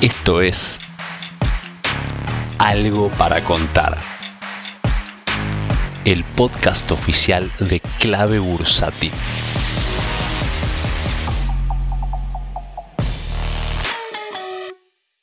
Esto es Algo para contar. El podcast oficial de Clave Bursati.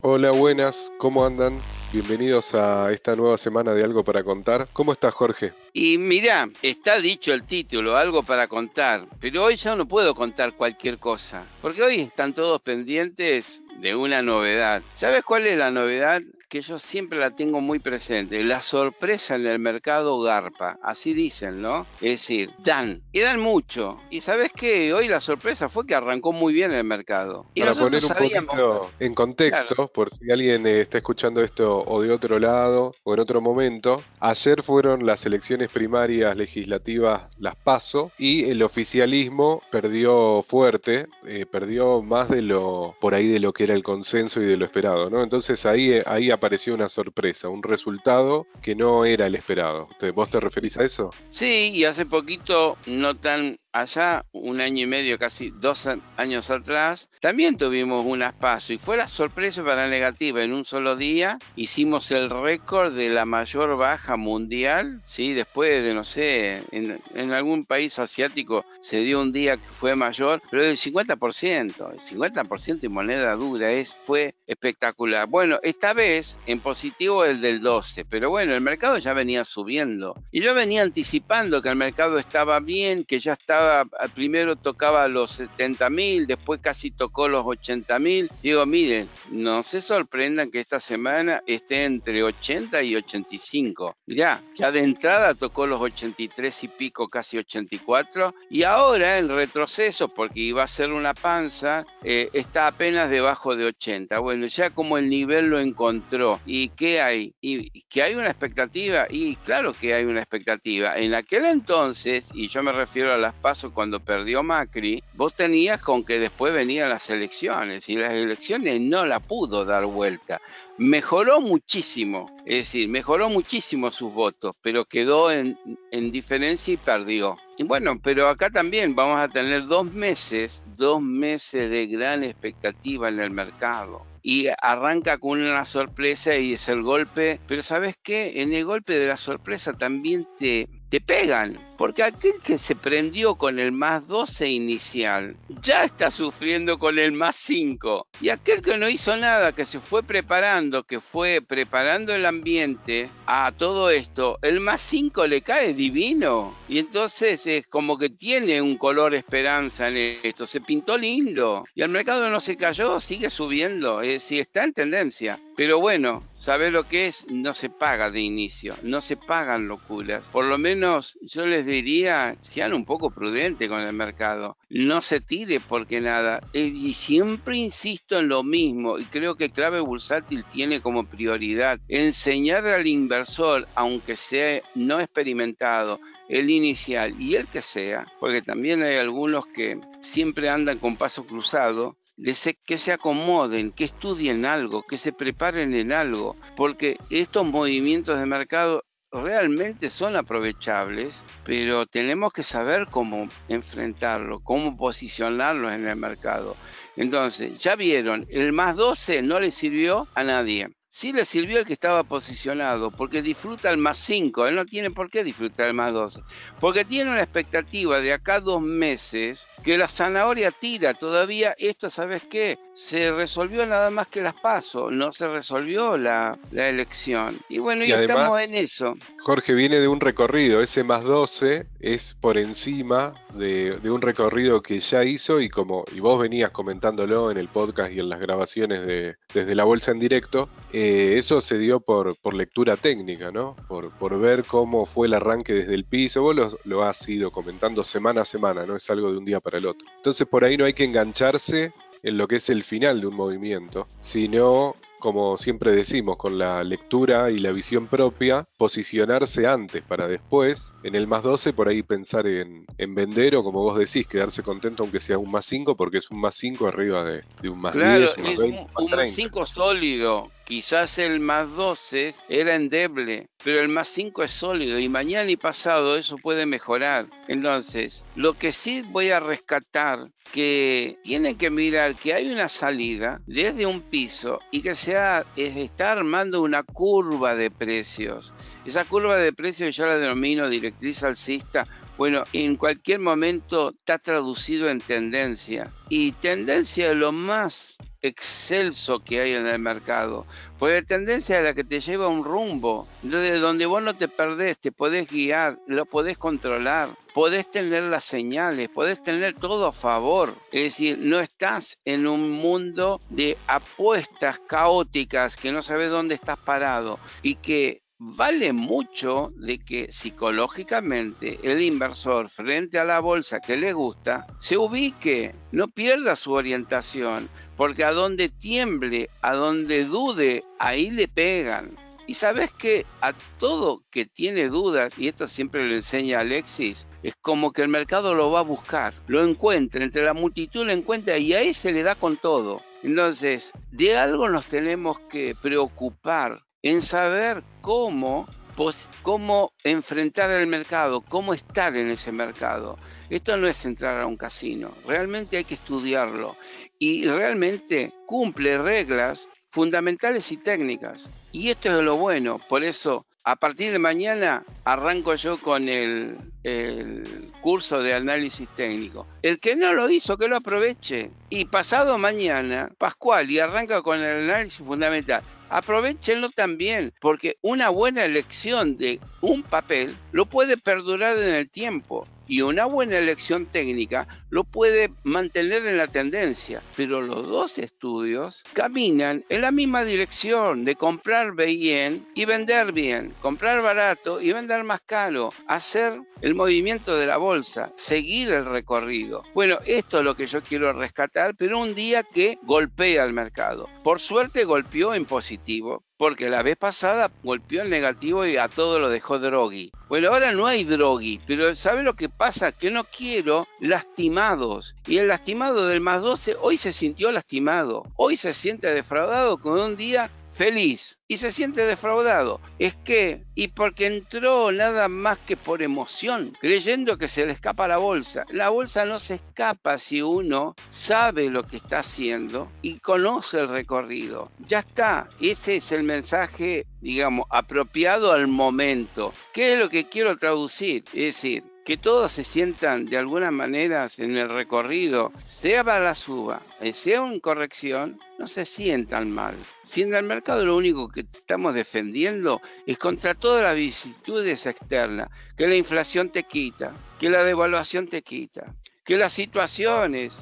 Hola, buenas, ¿cómo andan? Bienvenidos a esta nueva semana de Algo para Contar. ¿Cómo estás, Jorge? Y mira, está dicho el título, algo para contar, pero hoy ya no puedo contar cualquier cosa, porque hoy están todos pendientes de una novedad. ¿Sabes cuál es la novedad? Que yo siempre la tengo muy presente. La sorpresa en el mercado garpa. Así dicen, ¿no? Es decir, dan. Y dan mucho. Y sabes qué? Hoy la sorpresa fue que arrancó muy bien el mercado. Y Para poner un poquito en contexto, por si alguien eh, está escuchando esto o de otro lado o en otro momento, ayer fueron las elecciones primarias legislativas, las PASO, y el oficialismo perdió fuerte, eh, perdió más de lo, por ahí de lo que era el consenso y de lo esperado, ¿no? Entonces ahí, ahí apareció una sorpresa, un resultado que no era el esperado. ¿Vos te referís a eso? Sí, y hace poquito, no tan allá, un año y medio, casi dos años atrás, también tuvimos unas pasos y fue la sorpresa para la negativa. En un solo día hicimos el récord de la mayor baja mundial, ¿sí? Después de, no sé, en, algún país asiático se dio un día que fue mayor, pero el 50%, el 50% en moneda dura, es, fue espectacular. Bueno, esta vez en positivo el del 12, pero bueno, el mercado ya venía subiendo y yo venía anticipando que el mercado estaba bien, que ya estaba primero tocaba los 70 mil, después casi tocó los 80 mil. Digo, miren, no se sorprendan que esta semana esté entre 80 y 85. Ya, ya de entrada tocó los 83 y pico, casi 84, y ahora en retroceso, porque iba a ser una panza, eh, está apenas debajo de 80. Bueno, ya como el nivel lo encontró. ¿Y qué hay? ¿Y que hay una expectativa? Y claro que hay una expectativa. En aquel entonces, y yo me refiero a las cuando perdió Macri, vos tenías con que después venían las elecciones y las elecciones no la pudo dar vuelta. Mejoró muchísimo, es decir, mejoró muchísimo sus votos, pero quedó en, en diferencia y perdió. Y bueno, pero acá también vamos a tener dos meses, dos meses de gran expectativa en el mercado y arranca con una sorpresa y es el golpe. Pero ¿sabes qué? En el golpe de la sorpresa también te, te pegan. Porque aquel que se prendió con el más 12 inicial ya está sufriendo con el más 5. Y aquel que no hizo nada, que se fue preparando, que fue preparando el ambiente a todo esto, el más 5 le cae divino. Y entonces es como que tiene un color esperanza en esto. Se pintó lindo. Y el mercado no se cayó, sigue subiendo. Es decir, está en tendencia. Pero bueno, ¿sabes lo que es? No se paga de inicio. No se pagan locuras. Por lo menos yo les diría, sean un poco prudentes con el mercado. No se tire porque nada. Eh, y siempre insisto en lo mismo, y creo que clave bursátil tiene como prioridad enseñar al inversor, aunque sea no experimentado, el inicial y el que sea, porque también hay algunos que siempre andan con paso cruzado, que se acomoden, que estudien algo, que se preparen en algo, porque estos movimientos de mercado realmente son aprovechables, pero tenemos que saber cómo enfrentarlo, cómo posicionarlos en el mercado. Entonces, ya vieron, el más 12 no le sirvió a nadie. Sí le sirvió el que estaba posicionado, porque disfruta el más 5, él no tiene por qué disfrutar el más 12, porque tiene una expectativa de acá dos meses que la zanahoria tira, todavía esto, ¿sabes qué? Se resolvió nada más que las pasos, no se resolvió la, elección. Y bueno, ya estamos en eso. Jorge viene de un recorrido, ese más 12 es por encima de, un recorrido que ya hizo y como y vos venías comentándolo en el podcast y en las grabaciones de, desde la bolsa en directo, eh, eso se dio por, por lectura técnica, ¿no? Por, por, ver cómo fue el arranque desde el piso. Vos lo, lo, has ido comentando semana a semana, no es algo de un día para el otro. Entonces por ahí no hay que engancharse en lo que es el final de un movimiento, sino como siempre decimos, con la lectura y la visión propia, posicionarse antes para después, en el más 12, por ahí pensar en, vender o como vos decís, quedarse contento aunque sea un más 5, porque es un más 5 arriba de, un más 10, un, un más 5 sólido, Quizás el más 12 era endeble, pero el más 5 es sólido y mañana y pasado eso puede mejorar. Entonces, lo que sí voy a rescatar, que tienen que mirar que hay una salida desde un piso y que sea, está armando una curva de precios. Esa curva de precios yo la denomino directriz alcista bueno, en cualquier momento está traducido en tendencia. Y tendencia es lo más excelso que hay en el mercado. Porque tendencia es la que te lleva a un rumbo, de donde vos no te perdés, te podés guiar, lo podés controlar, podés tener las señales, podés tener todo a favor. Es decir, no estás en un mundo de apuestas caóticas que no sabes dónde estás parado y que vale mucho de que psicológicamente el inversor frente a la bolsa que le gusta se ubique, no pierda su orientación, porque a donde tiemble, a donde dude, ahí le pegan. Y sabes que a todo que tiene dudas, y esto siempre lo enseña Alexis, es como que el mercado lo va a buscar, lo encuentra, entre la multitud lo encuentra y ahí se le da con todo. Entonces, de algo nos tenemos que preocupar en saber cómo, cómo enfrentar el mercado, cómo estar en ese mercado. Esto no es entrar a un casino, realmente hay que estudiarlo y realmente cumple reglas fundamentales y técnicas. Y esto es lo bueno, por eso a partir de mañana arranco yo con el, curso de análisis técnico. El que no lo hizo, que lo aproveche. Y pasado mañana, Pascual, y arranca con el análisis fundamental aprovechenlo también, porque una buena elección de un papel lo puede perdurar en el tiempo y una buena elección técnica lo puede mantener en la tendencia, pero los dos estudios caminan en la misma dirección de comprar bien y vender bien, comprar barato y vender más caro, hacer el movimiento de la bolsa, seguir el recorrido. Bueno, esto es lo que yo quiero rescatar, pero un día que golpea el mercado. Por suerte golpeó en positivo, porque la vez pasada golpeó el negativo y a todo lo dejó Droghi. Bueno, ahora no hay Droghi, pero ¿sabe lo que pasa? Que no quiero lastimados. Y el lastimado del más 12 hoy se sintió lastimado. Hoy se siente defraudado con un día feliz y se siente defraudado. Es que, y porque entró nada más que por emoción, creyendo que se le escapa la bolsa. La bolsa no se escapa si uno sabe lo que está haciendo y conoce el recorrido. Ya está, ese es el mensaje, digamos, apropiado al momento. ¿Qué es lo que quiero traducir? Es decir, que todos se sientan de alguna manera en el recorrido, sea para la suba, eh, sea en corrección, no se sientan mal. Si en el mercado lo único que estamos defendiendo es contra todas las vicisitudes externas, que la inflación te quita, que la devaluación te quita, que las situaciones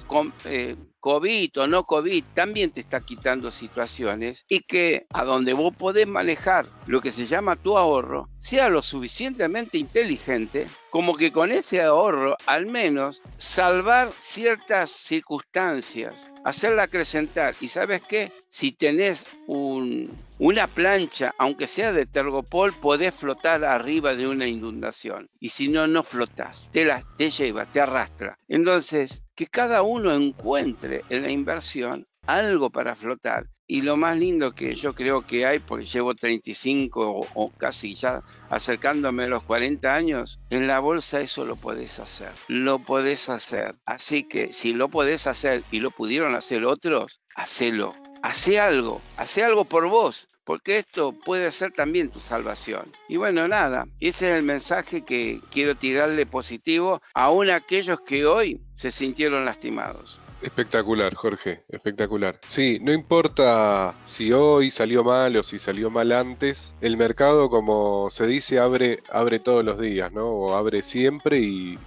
eh, COVID o no COVID también te está quitando situaciones y que a donde vos podés manejar lo que se llama tu ahorro sea lo suficientemente inteligente como que con ese ahorro al menos salvar ciertas circunstancias, hacerla acrecentar. Y sabes qué, si tenés un, una plancha, aunque sea de tergopol, podés flotar arriba de una inundación. Y si no, no flotás, te, la, te lleva, te arrastra. Entonces, que cada uno encuentre en la inversión algo para flotar. Y lo más lindo que yo creo que hay, porque llevo 35 o, casi ya acercándome a los 40 años, en la bolsa eso lo podés hacer. Lo podés hacer. Así que si lo podés hacer y lo pudieron hacer otros, hacelo. Hace algo, hace algo por vos, porque esto puede ser también tu salvación. Y bueno, nada, ese es el mensaje que quiero tirarle positivo a aquellos que hoy se sintieron lastimados. Espectacular, Jorge, espectacular. Sí, no importa si hoy salió mal o si salió mal antes, el mercado, como se dice, abre, abre todos los días, ¿no? O abre siempre y,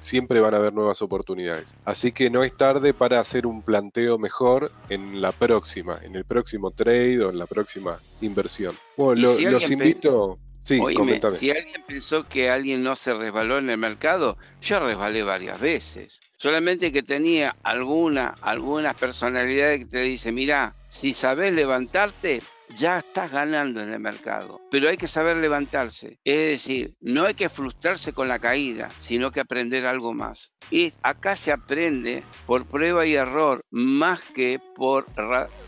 siempre van a haber nuevas oportunidades. Así que no es tarde para hacer un planteo mejor en la próxima, en el próximo trade o en la próxima inversión. Bueno, los invito. Sí, Oíme, si alguien pensó que alguien no se resbaló en el mercado, yo resbalé varias veces. Solamente que tenía alguna, algunas personalidades que te dicen, mira, si sabes levantarte, ya estás ganando en el mercado. Pero hay que saber levantarse. Es decir, no hay que frustrarse con la caída, sino que aprender algo más. Y acá se aprende por prueba y error más que por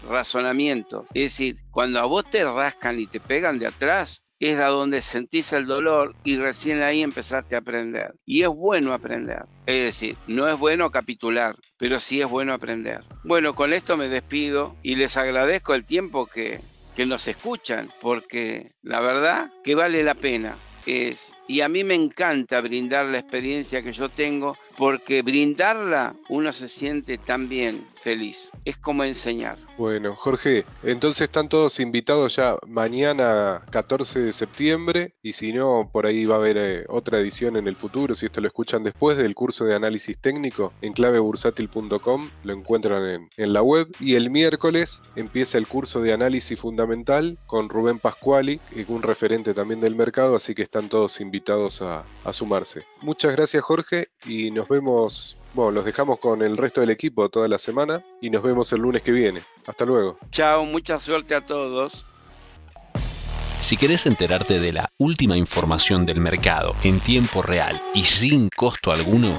razonamiento. Es decir, cuando a vos te rascan y te pegan de atrás, es a donde sentís el dolor y recién ahí empezaste a aprender. Y es bueno aprender. Es decir, no es bueno capitular, pero sí es bueno aprender. Bueno, con esto me despido y les agradezco el tiempo que, que nos escuchan, porque la verdad que vale la pena. Es, y a mí me encanta brindar la experiencia que yo tengo porque brindarla uno se siente también feliz. Es como enseñar. Bueno, Jorge, entonces están todos invitados ya mañana 14 de septiembre y si no, por ahí va a haber eh, otra edición en el futuro, si esto lo escuchan después del curso de análisis técnico en clavebursátil.com, lo encuentran en, en la web y el miércoles empieza el curso de análisis fundamental con Rubén Pascuali, un referente también del mercado, así que están todos invitados a, a sumarse. Muchas gracias Jorge y nos vemos, bueno, los dejamos con el resto del equipo toda la semana y nos vemos el lunes que viene. Hasta luego. Chao, mucha suerte a todos. Si querés enterarte de la última información del mercado en tiempo real y sin costo alguno,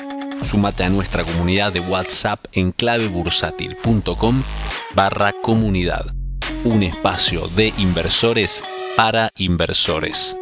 súmate a nuestra comunidad de WhatsApp en clavebursátil.com barra comunidad, un espacio de inversores para inversores.